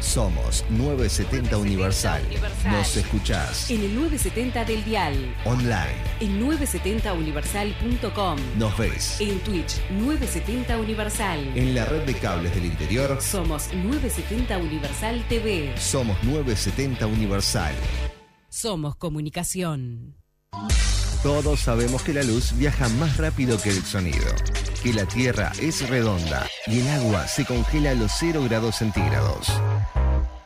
Somos 970 Universal. Nos escuchás En el 970 del Dial. online. En 970universal.com. Nos ves En Twitch 970 Universal. en la red de cables del interior. Somos 970 Universal TV. Somos 970 Universal. Somos comunicación. Todos sabemos que la luz viaja más rápido que el sonido, que la Tierra es redonda y el agua se congela a los 0 grados centígrados.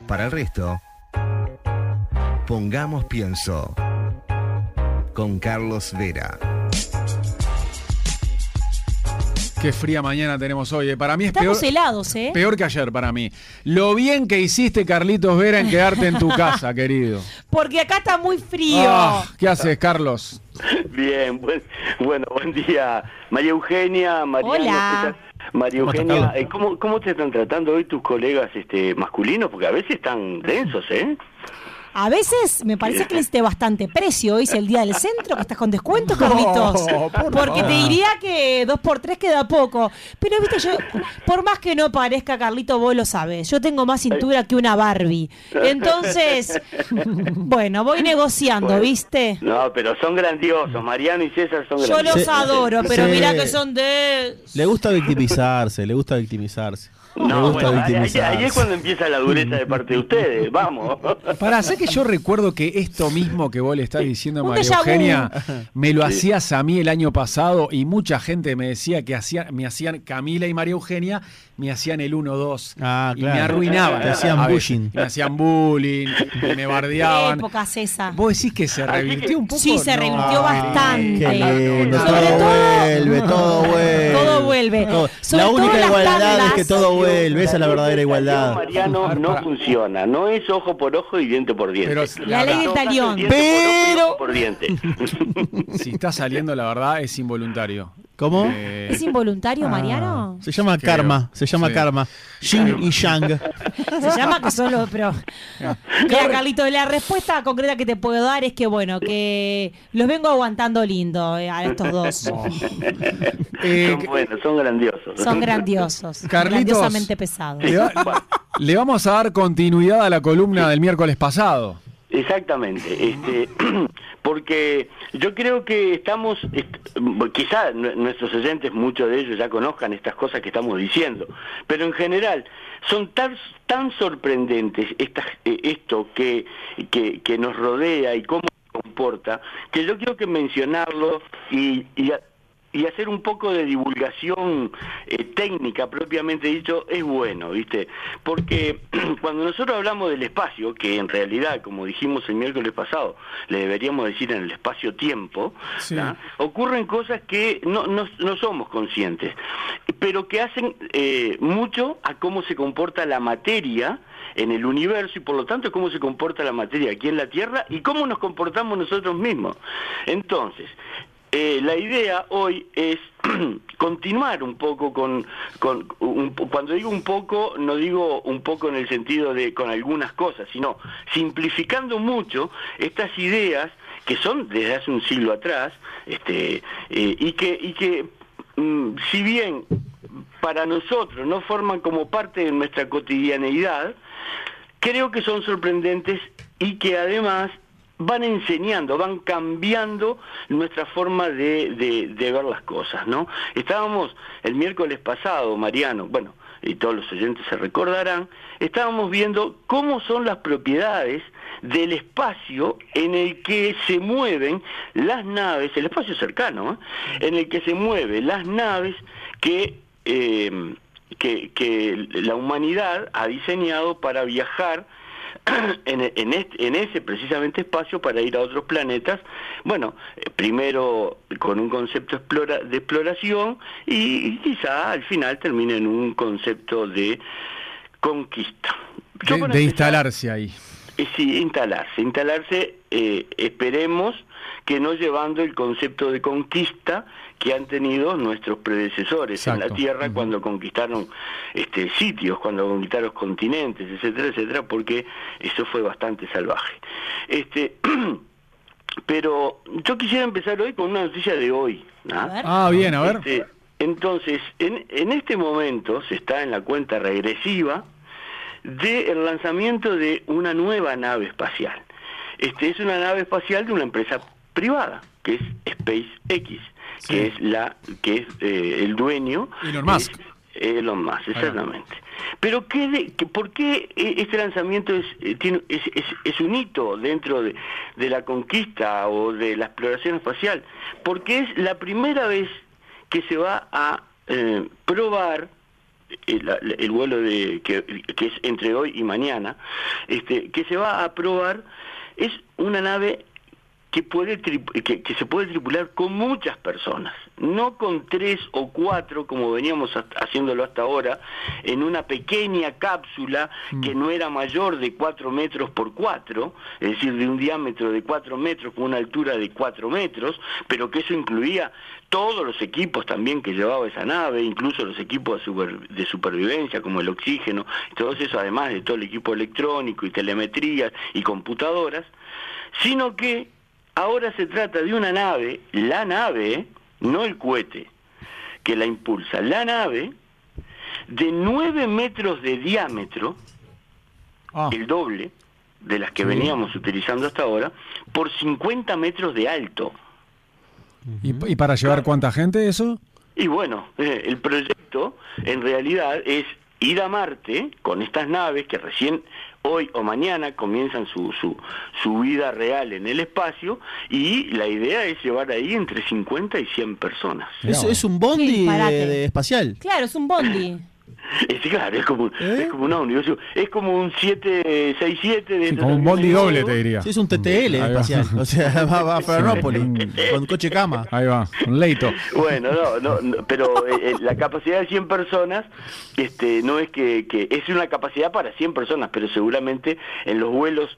Para el resto, pongamos pienso con Carlos Vera. Qué fría mañana tenemos hoy. eh. Para mí es peor, Estamos helados, ¿eh? peor que ayer para mí. Lo bien que hiciste, Carlitos Vera, en quedarte en tu casa, querido. Porque acá está muy frío. Ah, ¿Qué haces, Carlos? Bien, buen- bueno, buen día. María Eugenia, Mariano, Hola. María ¿Cómo estás, Eugenia, eh, ¿cómo, ¿cómo te están tratando hoy tus colegas este, masculinos? Porque a veces están densos, ¿eh? A veces me parece que le hiciste bastante precio. Hoy es el día del centro, que estás con descuento, Carlitos. por Porque te diría que dos por tres queda poco. Pero viste, yo, por más que no parezca, Carlito, vos lo sabes. Yo tengo más cintura que una Barbie. Entonces, bueno, voy negociando, Bueno. ¿viste? No, pero son grandiosos. Mariano y César son Yo grandiosos. los adoro, pero Sí. mirá que son de. Le gusta victimizarse, le gusta victimizarse. No, bueno, ahí, ahí- victimizarse. ahí es cuando empieza la dureza de parte de ustedes. Vamos. Para hacer que yo recuerdo que esto mismo que vos le estás diciendo a María. Eugenia, me lo hacías a mí el año pasado y mucha gente me decía que hacían, me hacían Camila y María Eugenia, me hacían el 1-2 Ah, y claro. me arruinaban. Te hacían a veces. bullying. Me hacían bullying, me ¿Qué bardeaban. época esa? ¿Vos decís que se Así revirtió un poco? Sí, se No, revirtió querido. bastante. Qué lindo, Sobre todo todo- vuelve, todo vuelve. Todo vuelve. Todo- La única igualdad es tablas. que todo vuelve, esa es la verdadera igualdad. Mariano no funciona. No es ojo por ojo y diente por diente. Pero La ley del No, talión. diente por ojo y Pero- ojo por diente. Si está saliendo, la verdad, es involuntario. ¿Cómo? Eh, ¿Es involuntario, Mariano? Se llama Creo. karma, se llama Sí. karma. Yin y Yang. Se llama que solo, pero. Mira, Carlito, la respuesta concreta que te puedo dar es que, bueno, que los vengo aguantando lindo eh, a estos dos. eh, son buenos, son grandiosos. Son grandiosos. Carlitos. Grandiosamente pesados. le, va- le vamos a dar continuidad a la columna del miércoles pasado. Exactamente, este, porque yo creo que estamos, est- quizá nu- nuestros oyentes, muchos de ellos ya conozcan estas cosas que estamos diciendo, pero en general son tan, tan sorprendentes estas, eh, esto que, que, nos rodea y cómo se comporta, que yo quiero que mencionarlo y, y hacer un poco de divulgación eh, técnica propiamente dicho es bueno, ¿viste? Porque cuando nosotros hablamos del espacio, que en realidad, como dijimos el miércoles pasado, le deberíamos decir en el espacio-tiempo, Sí. ¿ah? ocurren cosas que no, no, no somos conscientes, pero que hacen eh, mucho a cómo se comporta la materia en el universo y por lo tanto cómo se comporta la materia aquí en la Tierra y cómo nos comportamos nosotros mismos. Entonces, eh, la idea hoy es continuar un poco con, cuando digo un poco no digo un poco en el sentido de con algunas cosas sino simplificando mucho estas ideas que son desde hace un siglo atrás este eh, y que y que mm, si bien para nosotros no forman como parte de nuestra cotidianeidad creo que son sorprendentes y que además van enseñando, van cambiando nuestra forma de, ver las cosas, ¿no? Estábamos el miércoles pasado, Mariano, bueno, y todos los oyentes se recordarán, estábamos viendo cómo son las propiedades del espacio en el que se mueven las naves, el espacio cercano, ¿eh? en el que se mueven las naves que eh, que la humanidad ha diseñado para viajar en, en, este- en ese precisamente espacio para ir a otros planetas, bueno, eh, primero con un concepto explora- de exploración y, y quizá al final termine en un concepto de conquista. Yo De, para de empezar- instalarse ahí. eh, Sí, instalarse. Instalarse, eh, esperemos que no llevando el concepto de conquista que han tenido nuestros predecesores en Exacto. la Tierra cuando conquistaron este, sitios, cuando conquistaron continentes, etcétera, etcétera, porque eso fue bastante salvaje. Este, pero yo quisiera empezar hoy con una noticia de hoy. ¿ah? A ver. Ah, bien, a ver. Este, entonces, en, en este momento se está en la cuenta regresiva del lanzamiento de una nueva nave espacial. Este es una nave espacial de una empresa privada, que es SpaceX, que es la que es eh, el dueño Elon Musk. es Elon Musk, exactamente. Pero ¿qué de- que- ¿por qué eh, este lanzamiento es, eh, tiene, es, es- es un hito dentro de, de la conquista o de la exploración espacial? Porque es la primera vez que se va a eh, probar el, el vuelo de que, que es entre hoy y mañana, este, que se va a probar es una nave que puede que, que se puede tripular con muchas personas, no con tres o cuatro como veníamos hasta- haciéndolo hasta ahora, en una pequeña cápsula que no era mayor de cuatro metros por cuatro, es decir, de un diámetro de cuatro metros con una altura de cuatro metros, pero que eso incluía todos los equipos también que llevaba esa nave, incluso los equipos de, super- de supervivencia como el oxígeno, todo eso además de todo el equipo electrónico y telemetrías y computadoras, sino que ahora se trata de una nave, la nave, no el cohete que la impulsa, la nave de 9 metros de diámetro, Ah, el doble de las que veníamos utilizando hasta ahora, por 50 metros de alto. ¿y, y para llevar cuánta gente eso? Y bueno, eh, el proyecto en realidad es ir a Marte con estas naves que recién hoy o mañana comienzan su, su, su vida real en el espacio y la idea es llevar ahí entre 50 y 100 personas. Es, un bondi de, de espacial. Claro, es un bondi. Es, claro, es como, ¿Eh? es como una es como un 767 de Sí, como un bondi doble, te diría. Sí, es un TTL espacial. O sea, va, va a Florianópolis con coche cama. Ahí va, un leito. Bueno, no, no, no, pero eh, eh, la capacidad de 100 personas este, no es que, que es una capacidad para 100 personas, pero seguramente en los vuelos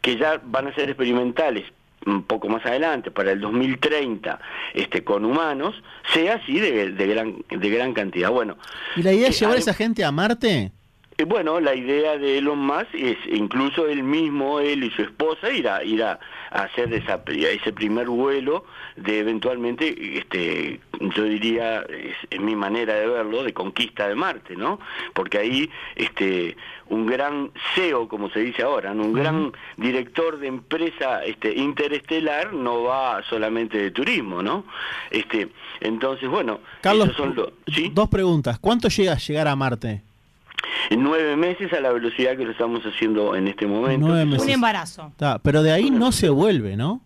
que ya van a ser experimentales un poco más adelante, para el 2030, este, con humanos, sea así de, de gran, de gran cantidad. Bueno, ¿Y la idea es Eh, llevar a esa gente a Marte? Eh, Bueno, la idea de Elon Musk es incluso él mismo, él y su esposa, ir a, ir a, hacer esa, ese primer vuelo de eventualmente, este, yo diría, es, es mi manera de verlo, de conquista de Marte, ¿no? Porque ahí este, un gran CEO, como se dice ahora, ¿no? un gran director de empresa este, interestelar no va solamente de turismo, ¿no? Este, entonces, bueno, Carlos, son los... ¿sí? dos preguntas. ¿Cuánto llega a llegar a Marte? En nueve meses a la velocidad que lo estamos haciendo en este momento. Nueve meses. Un embarazo. Ta, pero de ahí no se vuelve, ¿no?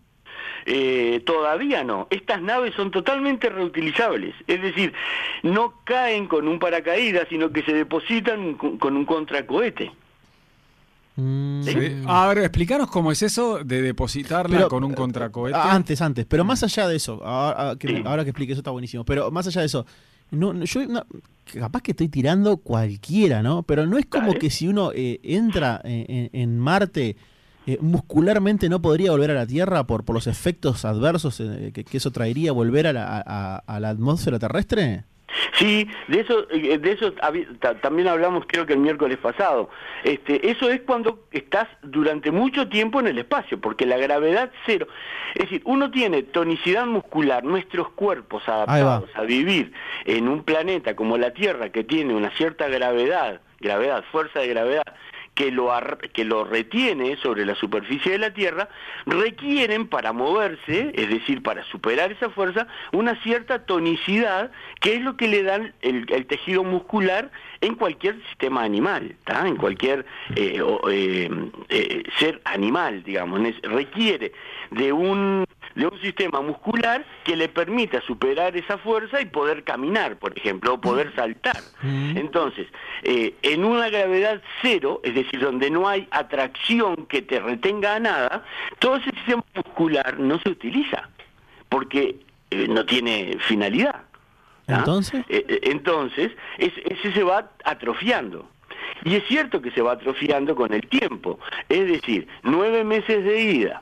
Eh, todavía no. Estas naves son totalmente reutilizables. Es decir, no caen con un paracaídas, sino que se depositan con, un contracohete. Mm, Sí. A ver, explícanos cómo es eso de depositarla Pero, con un contracohete. Antes, antes. Pero más allá de eso, ahora, ah, que, Sí. ahora que explique eso está buenísimo. Pero más allá de eso, no, no, yo no- capaz que estoy tirando cualquiera, ¿no? Pero no es como Dale. que si uno eh, entra en, Marte, eh, muscularmente no podría volver a la Tierra por, por los efectos adversos eh, que, que eso traería volver a la, a la atmósfera terrestre. Sí, de eso, eh, de eso también hablamos creo que el miércoles pasado. Este, eso es cuando estás durante mucho tiempo en el espacio, porque la gravedad cero. Es decir, uno tiene tonicidad muscular, nuestros cuerpos adaptados a vivir en un planeta como la Tierra, que tiene una cierta gravedad, gravedad, fuerza de gravedad, que lo, ar- que lo retiene sobre la superficie de la Tierra, requieren para moverse, es decir, para superar esa fuerza, una cierta tonicidad, que es lo que le dan el, el tejido muscular en cualquier sistema animal, en cualquier eh, eh, eh, ser animal, digamos, requiere de un de un sistema muscular que le permita superar esa fuerza y poder caminar, por ejemplo, o poder saltar. Entonces, eh, en una gravedad cero, es decir, donde no hay atracción que te retenga a nada, todo ese sistema muscular no se utiliza, porque eh, no tiene finalidad. ¿tá? Entonces. Eh, entonces, es- ese se va atrofiando. Y es cierto que se va atrofiando con el tiempo. Es decir, nueve meses de ida,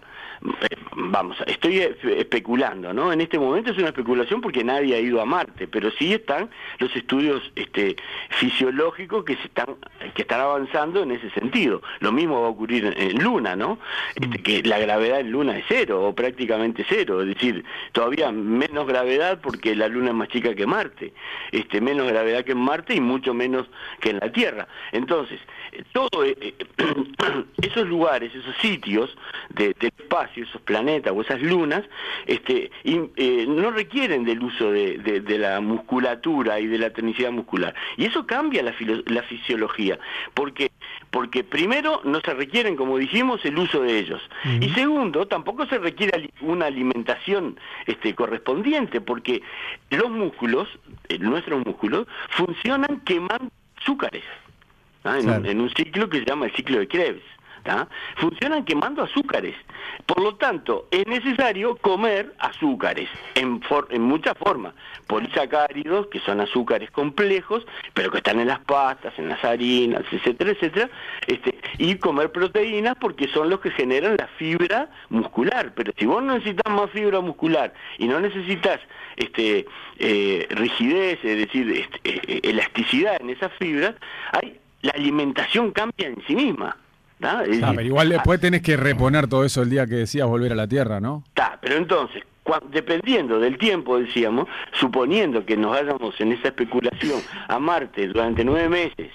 vamos, estoy eh, especulando, ¿no? En este momento es una especulación porque nadie ha ido a Marte, pero sí están los estudios este, fisiológicos que se están que están avanzando en ese sentido. Lo mismo va a ocurrir en, Luna, ¿no? Este, que la gravedad en Luna es cero o prácticamente cero, es decir, todavía menos gravedad porque la Luna es más chica que Marte, este, menos gravedad que en Marte y mucho menos que en la Tierra. Entonces, eh, todo eh, eh, esos lugares, esos sitios de- del espacio, esos planetas o esas lunas, este, y, eh, no requieren del uso de, de- de la musculatura y de la tonicidad muscular. Y eso cambia la, la fisiología, porque porque primero no se requieren, como dijimos, el uso de ellos. Y segundo, tampoco se requiere una alimentación este, correspondiente, porque los músculos, eh, nuestros músculos, funcionan quemando azúcares. ¿ah? Claro. en un ciclo que se llama el ciclo de Krebs. Funcionan quemando azúcares. Por lo tanto, es necesario comer azúcares en, for- en muchas formas. Polisacáridos, que son azúcares complejos, pero que están en las pastas, en las harinas, etcétera, etcétera. Este, y comer proteínas porque son los que generan la fibra muscular. Pero si vos no necesitas más fibra muscular y no necesitas este, eh, rigidez, es decir, este, eh, eh, elasticidad en esas fibras, hay, la alimentación cambia en sí misma. Ah, pero igual después tenés que reponer todo eso el día que decías volver a la Tierra, ¿no? Está, pero entonces, dependiendo del tiempo, decíamos, suponiendo que nos vayamos en esa especulación a Marte durante nueve meses,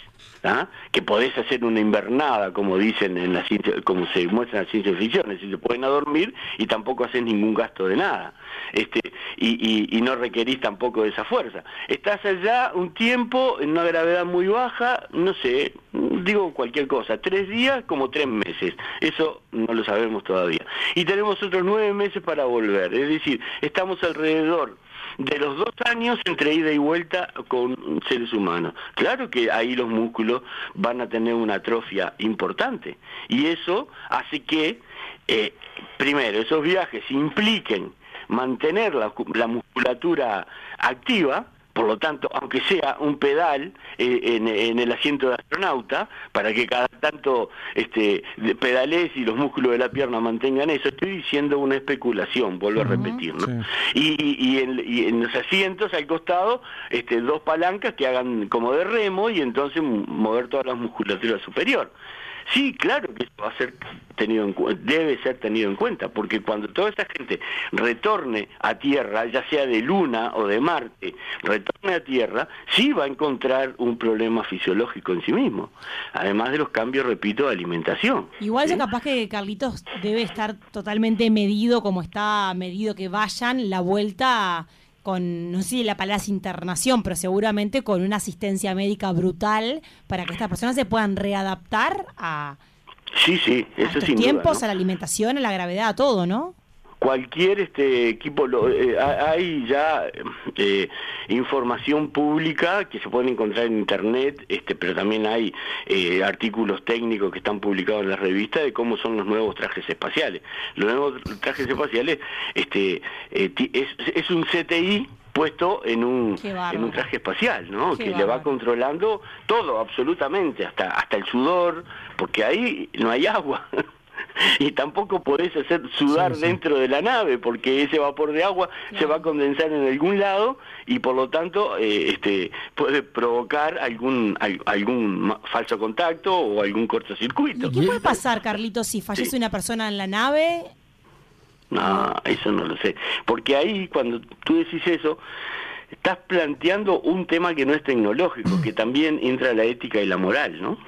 que podés hacer una invernada, como dicen en la ciencia, como se muestra en la ciencia ficción, es decir, se pueden a dormir y tampoco haces ningún gasto de nada, este, y no requerís tampoco de esa fuerza. Estás allá un tiempo en una gravedad muy baja, no sé, digo cualquier cosa, tres días como tres meses, eso no lo sabemos todavía. Y tenemos otros nueve meses para volver, es decir, estamos alrededor de los dos años entre ida y vuelta con seres humanos. Claro que ahí los músculos van a tener una atrofia importante y eso hace que, eh, primero, esos viajes impliquen mantener la, la musculatura activa, por lo tanto, aunque sea un pedal eh, en, en el asiento de astronauta, para que cada tanto este, pedales y los músculos de la pierna mantengan eso, estoy diciendo una especulación, vuelvo a repetir, ¿no? sí. Y, en, y en los asientos al costado, este, dos palancas que hagan como de remo y entonces mover toda la musculatura superior. Sí, claro que eso va a ser tenido en debe ser tenido en cuenta, porque cuando toda esta gente retorne a Tierra, ya sea de Luna o de Marte, retorne a Tierra, sí va a encontrar un problema fisiológico en sí mismo, además de los cambios, repito, de alimentación. Igual ¿sí? yo capaz que Carlitos debe estar totalmente medido como está medido que vayan la vuelta con, no sé si la palabra es internación, pero seguramente con una asistencia médica brutal para que estas personas se puedan readaptar a, Sí, sí, a estos sin duda, tiempos, ¿no? a la alimentación, a la gravedad, a todo, ¿no? Cualquier este equipo lo- eh, ha- hay ya eh, información pública que se puede encontrar en internet este pero también hay eh, artículos técnicos que están publicados en las revistas de cómo son los nuevos trajes espaciales los nuevos trajes espaciales este eh, es, es un CTI puesto en un en un traje espacial, ¿no? Qué que le va controlando todo absolutamente, hasta hasta el sudor, porque ahí no hay agua. y tampoco podés hacer sudar Sí, sí. dentro de la nave porque ese vapor de agua se va a condensar en algún lado y por lo tanto eh, este puede provocar algún al- algún falso contacto o algún cortocircuito. ¿Y qué puede pasar, Carlitos, si fallece Sí. una persona en la nave? No, eso no lo sé. Porque ahí, cuando tú decís eso, estás planteando un tema que no es tecnológico, que también entra la ética y la moral, ¿no?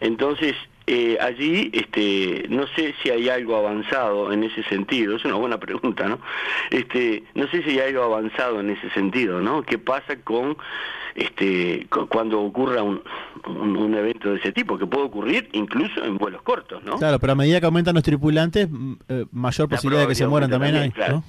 Entonces, eh, allí, este, no sé si hay algo avanzado en ese sentido, es una buena pregunta, ¿no? Este, no sé si hay algo avanzado en ese sentido, ¿no? ¿Qué pasa con, este, cu- cuando ocurra un, un, un evento de ese tipo, que puede ocurrir incluso en vuelos cortos, ¿no? Claro, pero a medida que aumentan los tripulantes, eh, mayor La posibilidad de que se mueran también hay. ¿no? claro.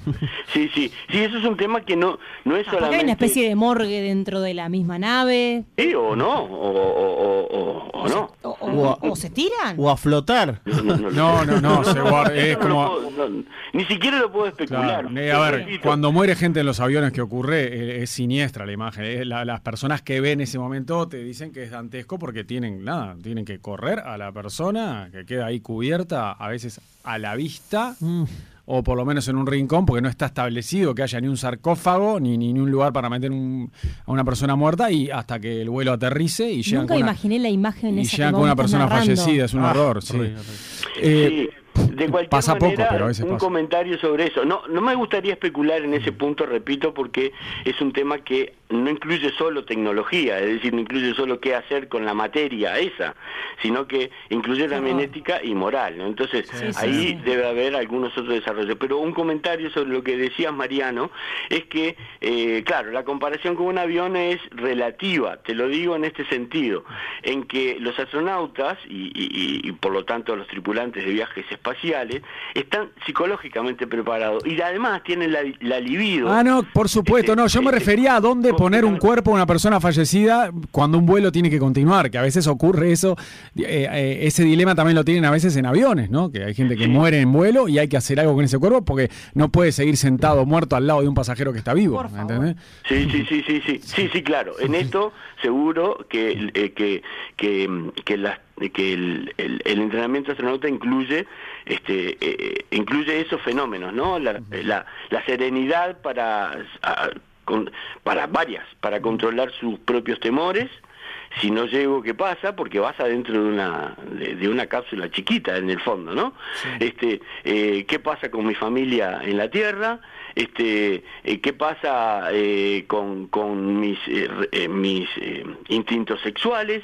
Sí, sí, sí, eso es un tema que no, no es Ah, solamente... hay una especie de morgue dentro de la misma nave. Sí, o no, o, o- o- o- o no. O, o- o se tira tiran? O a flotar. No, no, no, No, no, no, se guarda- es No lo como- puedo- no, ni siquiera lo puedo especular. Claro, eh, a ver, Repito, cuando muere gente en los aviones que ocurre, eh, es siniestra la imagen. eh. La- las personas que ven ese momento te dicen que es dantesco porque tienen nada, tienen que correr a la persona que queda ahí cubierta, a veces a la vista. Mm. O por lo menos en un rincón, porque no está establecido que haya ni un sarcófago ni, ni, ni un lugar para meter un- a una persona muerta y hasta que el vuelo aterrice y llegan Nunca con una, imaginé la imagen y esa llegan con una persona narrando. fallecida, es un Ah, horror. sí. horrible. Eh, Sí, de cualquier pasa poco, pero a veces un pasa. comentario sobre eso. No, no me gustaría especular en ese punto, repito, porque es un tema que no incluye solo tecnología, es decir, no incluye solo qué hacer con la materia esa, sino que incluye también ética y moral. ¿no? Entonces, ahí debe haber algunos otros desarrollos. Pero un comentario sobre lo que decías, Mariano, es que, eh, claro, la comparación con un avión es relativa, te lo digo en este sentido, en que los astronautas y, y- y, por lo tanto los tripulantes de viajes espaciales están psicológicamente preparados y además tienen la, la libido. Ah, no, por supuesto, no. Yo me Este, refería a dónde poner un cuerpo a una persona fallecida cuando un vuelo tiene que continuar, que a veces ocurre eso. eh, eh, ese dilema también lo tienen a veces en aviones, ¿no? Que hay gente que muere en vuelo y hay que hacer algo con ese cuerpo porque no puede seguir sentado muerto al lado de un pasajero que está vivo. ¿entendés? Sí, sí, sí, sí, sí, sí, sí, claro. En esto seguro que eh, que que, que las que el, el- el entrenamiento astronauta incluye este eh, incluye esos fenómenos, ¿no? La, la, la serenidad para a- con- para varias, para controlar sus propios temores. Si no llego, ¿qué pasa? Porque vas adentro de una de, de una cápsula chiquita en el fondo, ¿no? Este, eh, ¿qué pasa con mi familia en la Tierra? Este, eh, ¿qué pasa eh, con, con mis eh, mis instintos sexuales?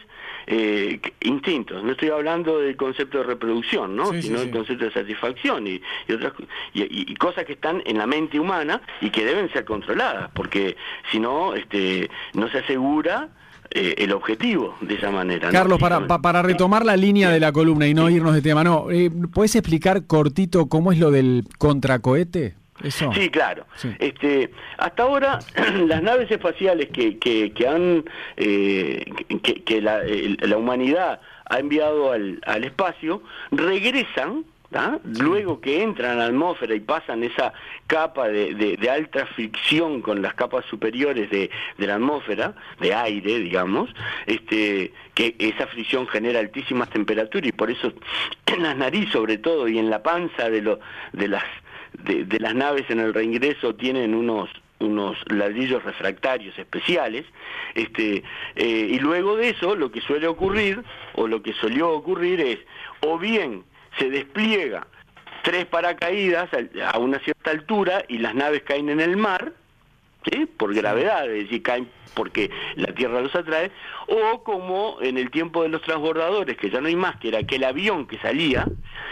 Eh, instintos, no estoy hablando del concepto de reproducción, ¿no? Sí, sino sí. del concepto de satisfacción y, y otras y, y- y cosas que están en la mente humana y que deben ser controladas, porque si no, este, no se asegura eh, el objetivo de esa manera. ¿no? Carlos, para, pa- para retomar la línea de la columna y no irnos de tema, no, eh, ¿puedes explicar cortito cómo es lo del contracohete? Eso. Sí, claro. Sí. Este, hasta ahora las naves espaciales que, que, que han eh, que, que la, la humanidad ha enviado al, al espacio regresan. Luego que entran a la atmósfera y pasan esa capa de, de- de alta fricción con las capas superiores de, de la atmósfera, de aire, digamos, este, que esa fricción genera altísimas temperaturas y por eso en las narices sobre todo y en la panza de, lo, de las de, las naves en el reingreso tienen unos unos ladrillos refractarios especiales, este, eh, y luego de eso lo que suele ocurrir, o lo que solió ocurrir es, o bien se despliega tres paracaídas a una cierta altura y las naves caen en el mar, ¿sí? por gravedad, es decir, caen porque la Tierra los atrae, o como en el tiempo de los transbordadores, que ya no hay más, que era aquel avión que salía,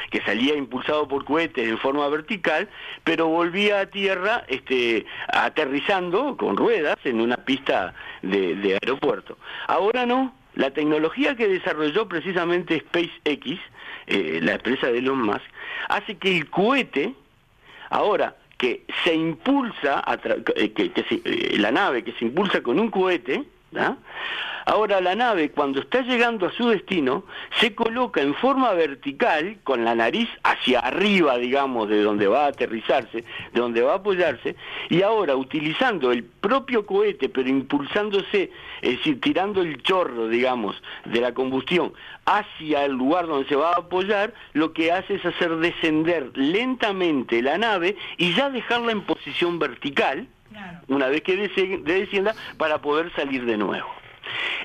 que salía impulsado por cohetes en forma vertical, pero volvía a tierra este, aterrizando con ruedas en una pista de, de aeropuerto. Ahora no, la tecnología que desarrolló precisamente SpaceX, eh, la empresa de Elon Musk, hace que el cohete Ahora, que se impulsa, a que, eh, la nave que se impulsa con un cohete, ¿ah? ahora la nave cuando está llegando a su destino se coloca en forma vertical, con la nariz hacia arriba, digamos, de donde va a aterrizarse, de donde va a apoyarse, y ahora utilizando el propio cohete, pero impulsándose, es decir, tirando el chorro, digamos, de la combustión hacia el lugar donde se va a apoyar, lo que hace es hacer descender lentamente la nave y ya dejarla en posición vertical, una vez que descienda, para poder salir de nuevo.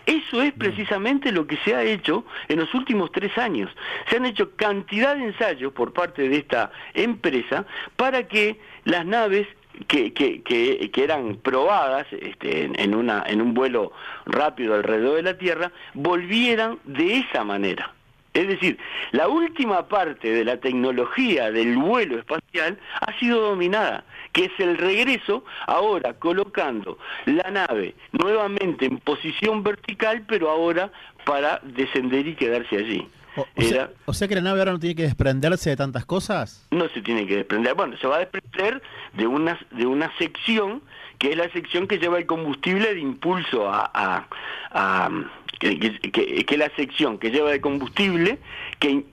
Eso es precisamente lo que se ha hecho en los últimos tres años. Se han hecho cantidad de ensayos por parte de esta empresa para que las naves que, que, que, que eran probadas este, en, en una, en un vuelo rápido alrededor de la Tierra volvieran de esa manera. Es decir, la última parte de la tecnología del vuelo espacial ha sido dominada, que es el regreso ahora colocando la nave nuevamente en posición vertical, pero ahora para descender y quedarse allí. O, o sea, Era- o sea que la nave ahora no tiene que desprenderse de tantas cosas. no se tiene que desprender. Bueno, se va a desprender de una, de una sección que es la sección que lleva el combustible de impulso a, a, a- que, que- la sección que lleva el combustible, que,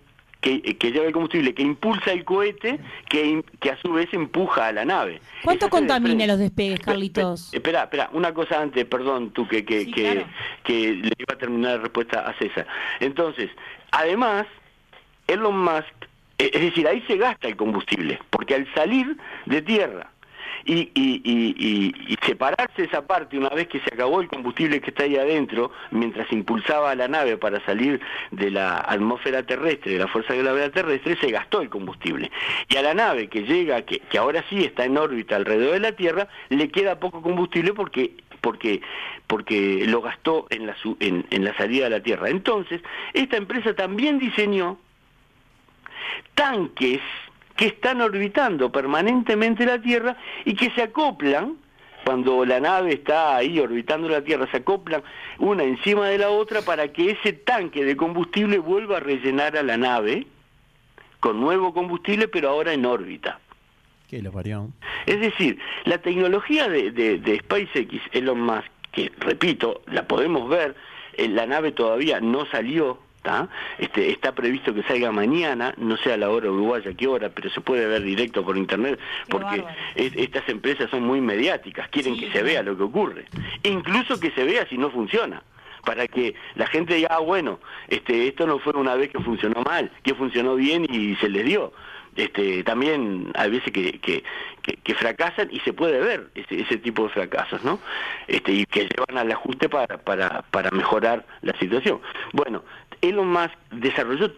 que, que lleva el combustible, que impulsa el cohete, que, que a su vez empuja a la nave. ¿Cuánto contamina los despegues, Carlitos? Pe- pe- Espera, espera, una cosa antes, perdón, tú que, que, Sí, que, claro. que le iba a terminar la respuesta a César. Entonces, además, Elon Musk, eh, es decir, ahí se gasta el combustible, porque al salir de tierra y, y, separarse esa parte una vez que se acabó el combustible que está ahí adentro, mientras impulsaba a la nave para salir de la atmósfera terrestre, de la fuerza de gravedad terrestre, se gastó el combustible. Y a la nave que llega, que, que ahora sí está en órbita alrededor de la Tierra, le queda poco combustible porque porque porque lo gastó en la en, en la salida de la Tierra. Entonces, esta empresa también diseñó tanques que están orbitando permanentemente la Tierra y que se acoplan cuando la nave está ahí orbitando la Tierra, se acoplan una encima de la otra para que ese tanque de combustible vuelva a rellenar a la nave con nuevo combustible, pero ahora en órbita. Que lo parió. Es decir, la tecnología de, de, de SpaceX, Elon Musk, que repito, la podemos ver, eh, la nave todavía no salió, ¿tá? Este, está previsto que salga mañana, no sé a la hora uruguaya qué hora, pero se puede ver directo por internet, porque es- estas empresas son muy mediáticas, quieren Sí, que se vea lo que ocurre, incluso que se vea si no funciona para que la gente diga, ah, bueno, este, esto no fue una vez que funcionó mal, que funcionó bien y se les dio. Este, también hay veces que, que, que- que fracasan y se puede ver ese, ese tipo de fracasos, ¿no? Este, y que llevan al ajuste para, para, para mejorar la situación. Bueno, Elon Musk desarrolló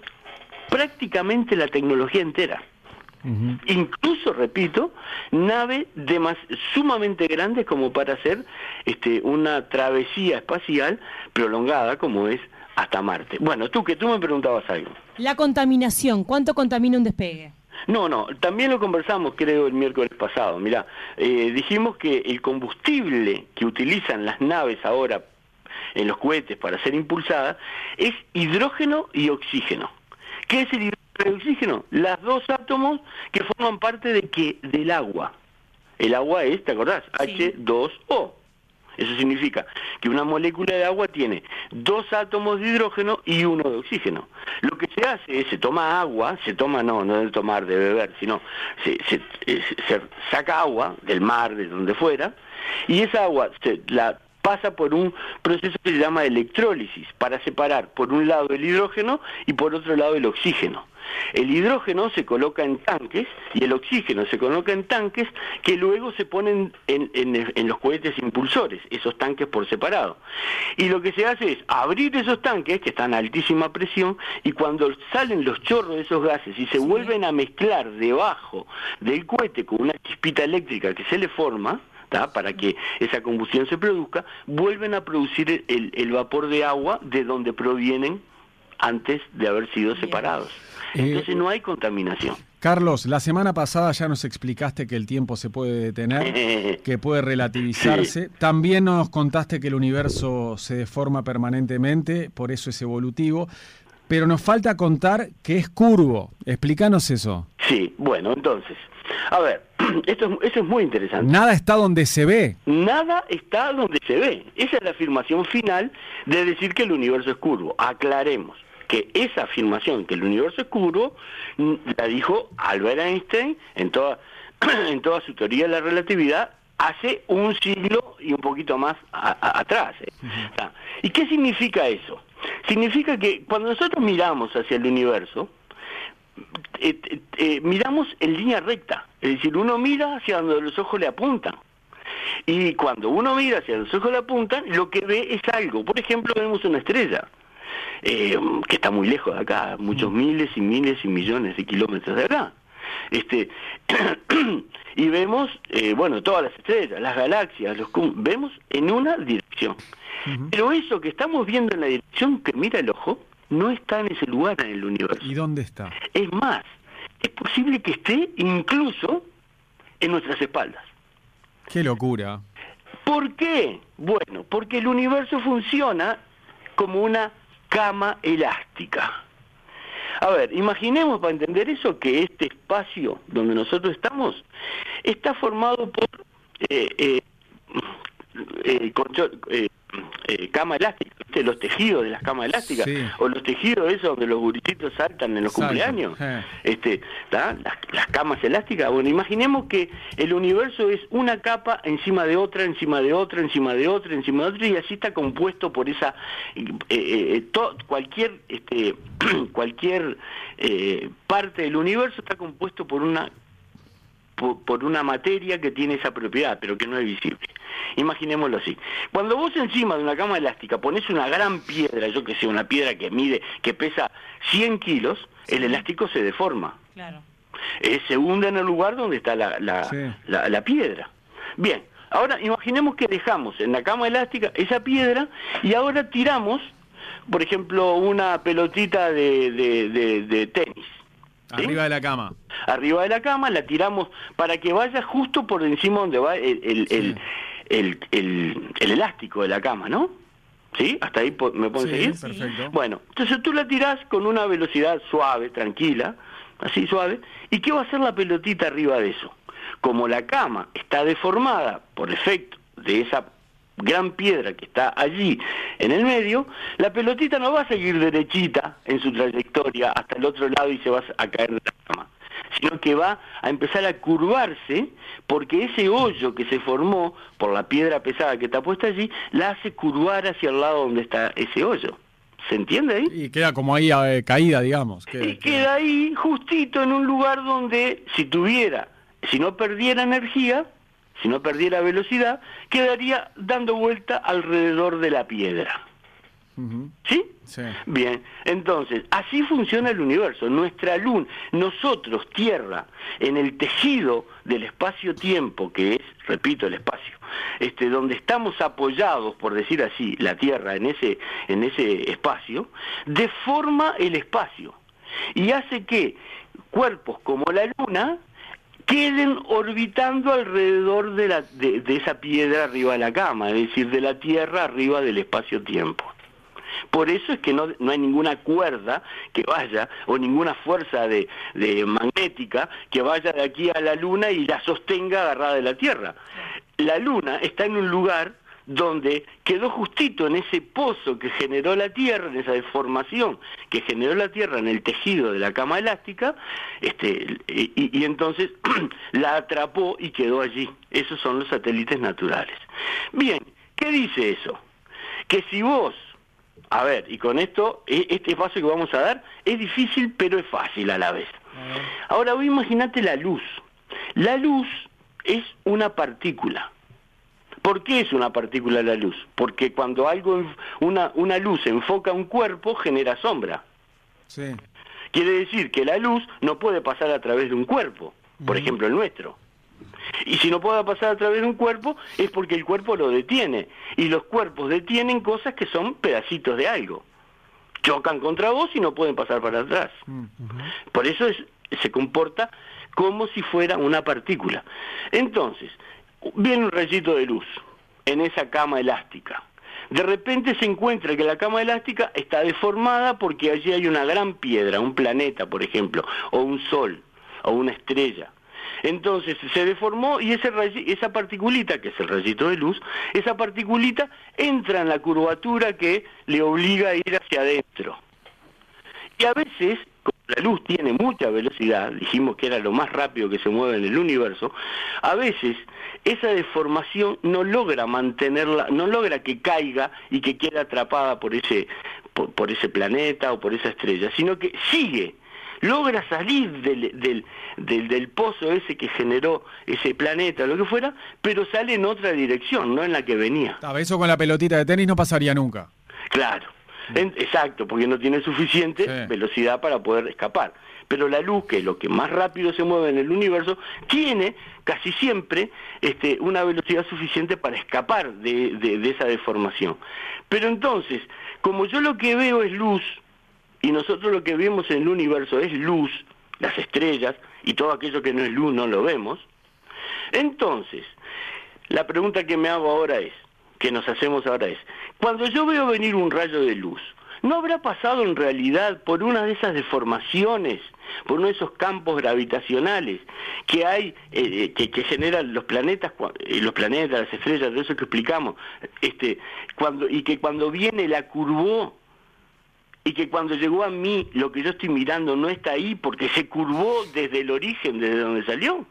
prácticamente la tecnología entera. Incluso, repito, naves demas- sumamente grandes como para hacer este, una travesía espacial prolongada como es hasta Marte. Bueno, tú que tú me preguntabas algo. La contaminación, ¿cuánto contamina un despegue? No, no, también lo conversamos creo el miércoles pasado. Mirá, eh, dijimos que el combustible que utilizan las naves ahora en los cohetes para ser impulsadas es hidrógeno y oxígeno. ¿Qué es el hidrógeno y oxígeno? Las dos átomos que forman parte de que del agua. El agua es, ¿te acordás? Sí. H2O. Eso significa que una molécula de agua tiene dos átomos de hidrógeno y uno de oxígeno. Lo que se hace es, se toma agua, se toma, no, no de tomar, de beber, sino se, se- se saca agua del mar, de donde fuera, y esa agua se la pasa por un proceso que se llama electrólisis, para separar por un lado el hidrógeno y por otro lado el oxígeno. El hidrógeno se coloca en tanques y el oxígeno se coloca en tanques que luego se ponen en, en- en los cohetes impulsores, esos tanques por separado. Y lo que se hace es abrir esos tanques que están a altísima presión y cuando salen los chorros de esos gases y se vuelven a mezclar debajo del cohete con una chispita eléctrica que se le forma, ¿tá? para que esa combustión se produzca, vuelven a producir el, el vapor de agua de donde provienen antes de haber sido separados. Eh, Entonces no hay contaminación. Carlos, la semana pasada ya nos explicaste que el tiempo se puede detener, que puede relativizarse. También nos contaste que el universo se deforma permanentemente, por eso es evolutivo. Pero nos falta contar que es curvo. Explícanos eso. Sí, bueno, entonces, a ver, esto es, eso es muy interesante. Nada está donde se ve. Nada está donde se ve. Esa es la afirmación final de decir que el universo es curvo. Aclaremos que esa afirmación, que el universo es curvo, la dijo Albert Einstein en toda, en toda su teoría de la relatividad hace un siglo y un poquito más a- a- atrás. ¿Y qué significa eso? Significa que cuando nosotros miramos hacia el universo, eh, eh, eh, miramos en línea recta, es decir, uno mira hacia donde los ojos le apuntan. Y cuando uno mira hacia los ojos le apuntan, lo que ve es algo. Por ejemplo, vemos una estrella, que está muy lejos de acá, muchos miles y miles y millones de kilómetros de acá. Este, y vemos, eh, bueno, todas las estrellas, las galaxias, los vemos en una dirección. Pero eso que estamos viendo en la dirección que mira el ojo, no está en ese lugar en el universo. ¿Y dónde está? Es más, es posible que esté incluso en nuestras espaldas. Qué locura. ¿Por qué? Bueno, porque el universo funciona como una cama elástica. A ver, imaginemos para entender eso que este espacio donde nosotros estamos está formado por eh, eh, eh, eh, eh, cama elástica, ¿viste? los tejidos de las camas elásticas, Sí. o los tejidos esos donde los gurisitos saltan en los cumpleaños, eh. este, las, las camas elásticas. Bueno, imaginemos que el universo es una capa encima de otra, encima de otra, encima de otra, encima de otra, y así está compuesto por esa, eh, to- cualquier, este, cualquier eh, parte del universo está compuesto por una por, por una materia que tiene esa propiedad, pero que no es visible. Imaginémoslo así. Cuando vos encima de una cama elástica pones una gran piedra, yo que sé, una piedra que mide, que pesa 100 kilos, el elástico se deforma. Claro. Eh, se hunde en el lugar donde está la, la, Sí. la- la piedra. Bien, ahora imaginemos que dejamos en la cama elástica esa piedra y ahora tiramos, por ejemplo, una pelotita de, de- de- de tenis. ¿sí? Arriba de la cama. arriba de la cama, la tiramos para que vaya justo por encima donde va el, el, el, el- el- el elástico de la cama, ¿no? ¿Sí? ¿Hasta ahí me pueden Sí, seguir? perfecto. Bueno, entonces tú la tirás con una velocidad suave, tranquila, así suave, ¿y qué va a hacer la pelotita arriba de eso? Como la cama está deformada por efecto de esa gran piedra que está allí en el medio, la pelotita no va a seguir derechita en su trayectoria hasta el otro lado y se va a caer de la sino que va a empezar a curvarse porque ese hoyo que se formó por la piedra pesada que está puesta allí, la hace curvar hacia el lado donde está ese hoyo. ¿Se entiende ahí? Y queda como ahí eh, caída, digamos. Queda- Y queda ahí justito en un lugar donde si tuviera, si no perdiera energía, si no perdiera velocidad, quedaría dando vuelta alrededor de la piedra. ¿Sí? Sí. Bien, entonces, así funciona el universo. Nuestra luna, nosotros, Tierra, en el tejido del espacio-tiempo, que es, repito, el espacio, este, donde estamos apoyados, por decir así, la Tierra en ese, en ese espacio, deforma el espacio y hace que cuerpos como la Luna queden orbitando alrededor de, la, de, de esa piedra arriba de la cama, es decir, de la Tierra arriba del espacio-tiempo. Por eso es que no, no hay ninguna cuerda que vaya o ninguna fuerza de, de magnética que vaya de aquí a la luna y la sostenga agarrada de la Tierra. La luna está en un lugar donde quedó justito en ese pozo que generó la Tierra, en esa deformación que generó la Tierra en el tejido de la cama elástica, este, y, y entonces la atrapó y quedó allí. Esos son los satélites naturales. Bien, ¿qué dice eso? Que si vos a ver, y con esto, e- este paso que vamos a dar es difícil, pero es fácil a la vez. Ahora, vos imaginate la luz. La luz es una partícula. ¿Por qué es una partícula la luz? Porque cuando algo, una, una luz enfoca un cuerpo, genera sombra. Sí. Quiere decir que la luz no puede pasar a través de un cuerpo, por ejemplo el nuestro. Y si no puede pasar a través de un cuerpo es porque el cuerpo lo detiene. Y los cuerpos detienen cosas que son pedacitos de algo. Chocan contra vos y no pueden pasar para atrás. Por eso es- se comporta como si fuera una partícula. Entonces, viene un rayito de luz en esa cama elástica. De repente se encuentra que la cama elástica está deformada porque allí hay una gran piedra, un planeta, por ejemplo, o un sol, o una estrella. Entonces se deformó y ese esa particulita, que es el rayito de luz, esa particulita entra en la curvatura que le obliga a ir hacia adentro. Y a veces, como la luz tiene mucha velocidad, dijimos que era lo más rápido que se mueve en el universo, a veces esa deformación no logra mantenerla, no logra que caiga y que quede atrapada por ese, por ese planeta o por esa estrella, sino que sigue, logra salir del, del, del, del pozo ese que generó ese planeta, lo que fuera, pero sale en otra dirección, no en la que venía. A Eso con la pelotita de tenis no pasaría nunca. Claro, En- exacto, porque no tiene suficiente Sí. velocidad para poder escapar. Pero la luz, que es lo que más rápido se mueve en el universo, tiene casi siempre este, una velocidad suficiente para escapar de, de- de esa deformación. Pero entonces, como yo lo que veo es luz, y nosotros lo que vemos en el universo es luz, las estrellas, y todo aquello que no es luz no lo vemos, entonces, la pregunta que me hago ahora es, que nos hacemos ahora es, cuando yo veo venir un rayo de luz, ¿no habrá pasado en realidad por una de esas deformaciones, por uno de esos campos gravitacionales que hay, eh, que, que, generan los planetas, eh, los planetas, las estrellas, de eso que explicamos, este, cuando, y que cuando viene la curvó y que cuando llegó a mí lo que yo estoy mirando no está ahí porque se curvó desde el origen, desde donde salió.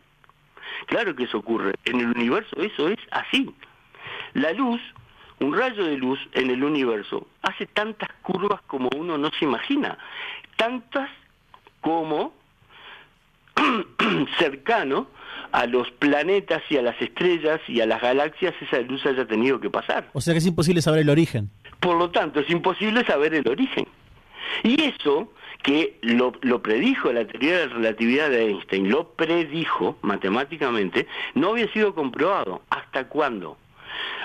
Claro que eso ocurre. En el universo eso es así. La luz, un rayo de luz en el universo, hace tantas curvas como uno no se imagina. Tantas como cercano a los planetas y a las estrellas y a las galaxias esa luz haya tenido que pasar. O sea que es imposible saber el origen. Por lo tanto, es imposible saber el origen. Y eso que lo, predijo la teoría de la relatividad de Einstein, lo predijo matemáticamente, no había sido comprobado. ¿Hasta cuándo?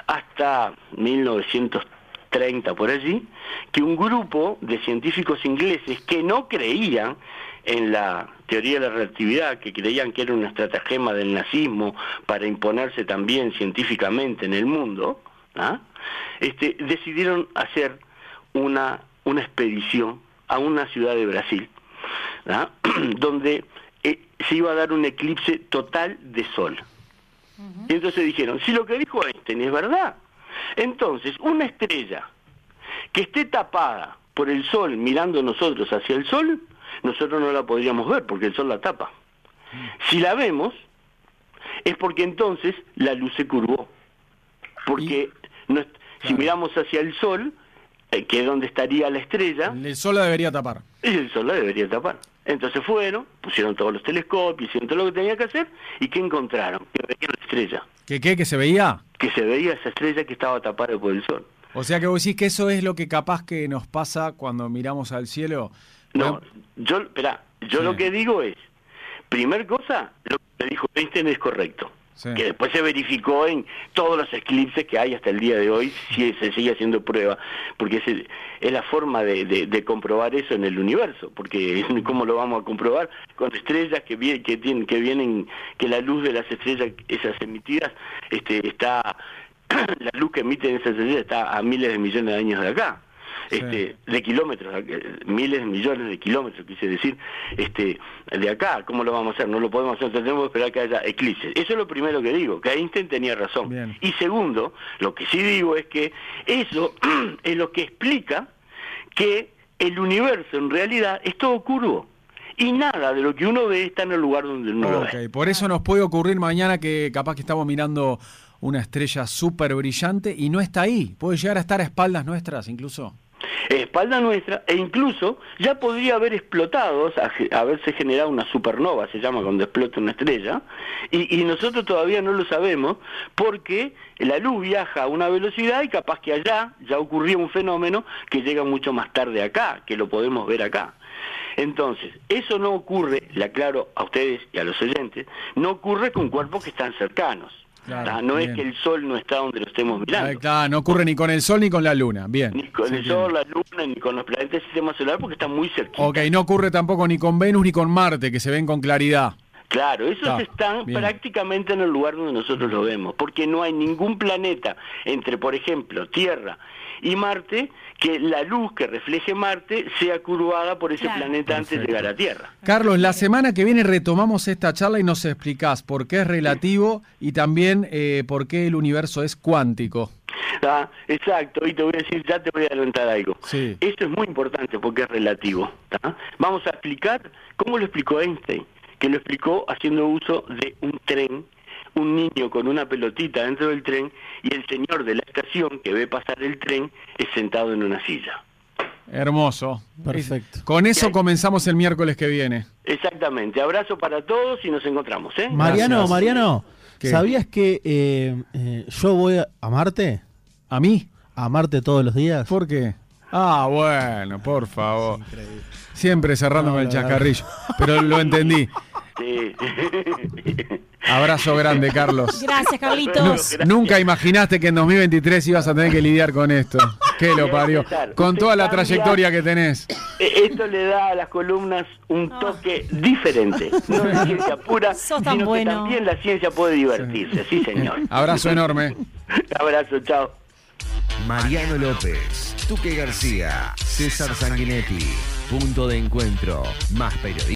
Hasta 1930 por allí, que un grupo de científicos ingleses que no creían en la teoría de la relatividad, que creían que era una estratagema del nazismo para imponerse también científicamente en el mundo, ¿ah? este, decidieron hacer una, una expedición a una ciudad de Brasil, ¿ah? donde eh, se iba a dar un eclipse total de sol. Y entonces dijeron, si lo que dijo Einstein es verdad, entonces una estrella que esté tapada por el sol mirando nosotros hacia el sol, nosotros no la podríamos ver porque el sol la tapa. Si la vemos, es porque entonces la luz se curvó. Porque no, si miramos hacia el sol, que es donde estaría la estrella. El sol la debería tapar. El sol la debería tapar. Entonces fueron, pusieron todos los telescopios, hicieron todo lo que tenía que hacer, y ¿qué encontraron? Que veían la estrella. ¿Qué qué? ¿Que se veía? Que se veía esa estrella que estaba tapada por el sol. O sea que vos decís que eso es lo que capaz que nos pasa cuando miramos al cielo. No, yo, espera, yo Sí. lo que digo es, primer cosa, lo que dijo Einstein es correcto. Que después se verificó en todos los eclipses que hay hasta el día de hoy, si se sigue haciendo prueba, porque es, es la forma de, comprobar eso en el universo, porque ¿cómo lo vamos a comprobar? Con estrellas que, vie- que, que vienen, que la luz de las estrellas, esas emitidas, este, está, la luz que emiten esas estrellas está a miles de millones de años de acá. Sí. Este, de kilómetros, eh, miles millones de kilómetros, quise decir, este, de acá, ¿cómo lo vamos a hacer? No lo podemos hacer, tenemos que esperar que haya eclipses. Eso es lo primero que digo, que Einstein tenía razón. Bien. Y segundo, lo que sí digo es que eso es lo que explica que el universo en realidad es todo curvo. Y nada de lo que uno ve está en el lugar donde uno lo ve. Por eso nos puede ocurrir mañana que capaz que estamos mirando una estrella súper brillante y no está ahí. Puede llegar a estar a espaldas nuestras incluso. Espalda nuestra e incluso ya podría haber explotado, haberse generado una supernova, se llama cuando explota una estrella, y, y nosotros todavía no lo sabemos porque la luz viaja a una velocidad y capaz que allá ya ocurría un fenómeno que llega mucho más tarde acá, que lo podemos ver acá. Entonces, eso no ocurre, le aclaro a ustedes y a los oyentes, no ocurre con cuerpos que están cercanos. Claro, ¿tá? no bien. es que el sol no está donde lo estemos mirando. Ah, claro, no ocurre ni con el sol ni con la luna. Bien. Ni con se el entiende. Sol, la Luna, ni con los planetas del sistema solar porque están muy cerquitas. Ok, no ocurre tampoco ni con Venus ni con Marte, que se ven con claridad. Claro, esos Está, están bien. prácticamente en el lugar donde nosotros lo vemos, porque no hay ningún planeta entre, por ejemplo, Tierra y Marte, que la luz que refleje Marte sea curvada por ese Claro. planeta antes de llegar a Tierra. Carlos, la semana que viene retomamos esta charla y nos explicás por qué es relativo y también eh, por qué el universo es cuántico. ¿tá? Exacto, y te voy a decir, ya te voy a adelantar algo. Sí. Esto es muy importante porque es relativo. ¿tá? Vamos a explicar cómo lo explicó Einstein, que lo explicó haciendo uso de un tren, un niño con una pelotita dentro del tren y el señor de la estación que ve pasar el tren es sentado en una silla. Hermoso. Perfecto. Con eso comenzamos el miércoles que viene. Exactamente. Abrazo para todos y nos encontramos. ¿eh? Mariano, Gracias. Mariano, ¿Qué? ¿sabías que eh, eh, yo voy a amarte? ¿A mí? ¿A amarte todos los días? ¿Por qué? Ah, bueno, por favor. Siempre cerrándome el No, chascarrillo. Pero lo entendí. Sí. Abrazo grande, Carlos. Gracias, Carlitos. nunca imaginaste que en 2023 ibas a tener que lidiar con esto. ¿Qué lo parió? Con toda la trayectoria que tenés. Eh, Esto le da a las columnas un toque diferente. No es ciencia pura, Sos tan sino bueno. que también la ciencia puede divertirse. Sí, señor. Abrazo enorme. Abrazo, chao. Mariano López, Tuque García, César Sanguinetti. Punto de encuentro. Más periodistas.